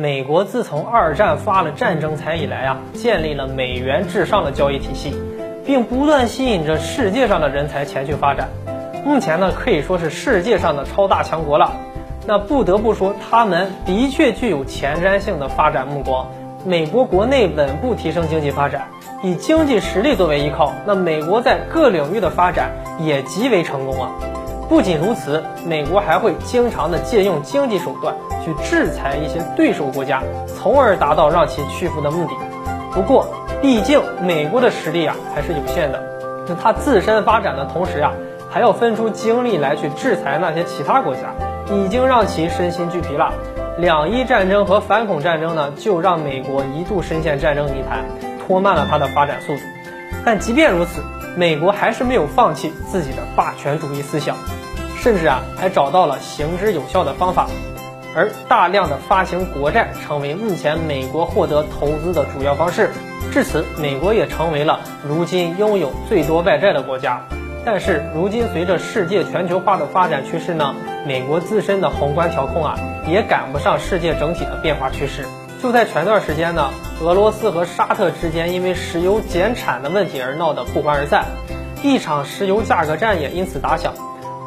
美国自从二战发了战争财以来啊，建立了美元至上的交易体系，并不断吸引着世界上的人才前去发展。目前呢，可以说是世界上的超大强国了。那不得不说，他们的确具有前瞻性的发展目光。美国国内稳步提升经济发展，以经济实力作为依靠，那美国在各领域的发展也极为成功啊。不仅如此，美国还会经常的借用经济手段去制裁一些对手国家，从而达到让其屈服的目的。不过，毕竟美国的实力啊还是有限的，那它自身发展的同时呀，还要分出精力来去制裁那些其他国家，已经让其身心俱疲了。两伊战争和反恐战争呢，就让美国一度深陷战争泥潭，拖慢了它的发展速度。但即便如此，美国还是没有放弃自己的霸权主义思想。甚至啊，还找到了行之有效的方法，而大量的发行国债成为目前美国获得投资的主要方式。至此，美国也成为了如今拥有最多外债的国家。但是，如今随着世界全球化的发展趋势呢，美国自身的宏观调控啊，也赶不上世界整体的变化趋势。就在前段时间呢，俄罗斯和沙特之间因为石油减产的问题而闹得不欢而散，一场石油价格战也因此打响。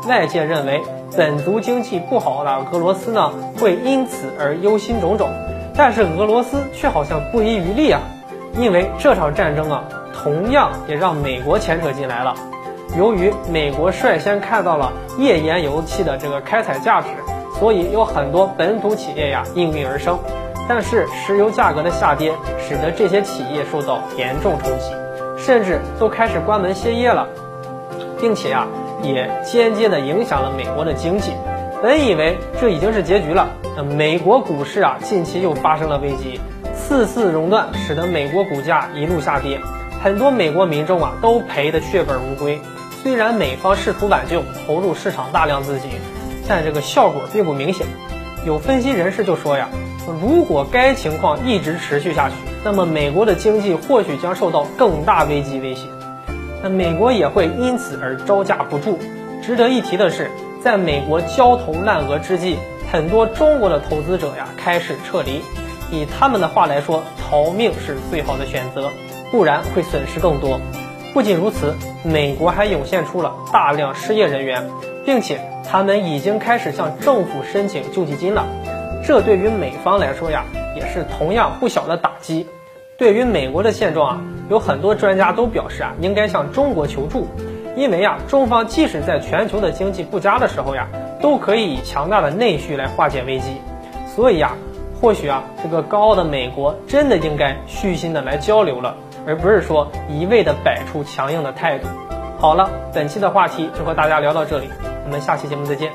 外界认为本族经济不好的俄罗斯呢会因此而忧心忡忡，但是俄罗斯却好像不遗余力啊，因为这场战争啊同样也让美国牵扯进来了。由于美国率先看到了页岩油气的这个开采价值，所以有很多本土企业呀应运而生。但是石油价格的下跌使得这些企业受到严重冲击，甚至都开始关门歇业了，并且啊。也间接的影响了美国的经济。本以为这已经是结局了，那美国股市啊，近期又发生了危机，四次熔断使得美国股价一路下跌，很多美国民众啊都赔得血本无归。虽然美方试图挽救，投入市场大量资金，但这个效果并不明显。有分析人士就说呀，如果该情况一直持续下去，那么美国的经济或许将受到更大危机威胁。那美国也会因此而招架不住。值得一提的是，在美国焦头烂额之际，很多中国的投资者呀开始撤离。以他们的话来说，逃命是最好的选择，不然会损失更多。不仅如此，美国还涌现出了大量失业人员，并且他们已经开始向政府申请救济金了。这对于美方来说呀，也是同样不小的打击。对于美国的现状啊，有很多专家都表示啊，应该向中国求助，因为呀，中方即使在全球的经济不佳的时候呀，都可以以强大的内需来化解危机。所以啊，或许啊，这个高傲的美国真的应该虚心的来交流了，而不是说一味的摆出强硬的态度。好了，本期的话题就和大家聊到这里，我们下期节目再见。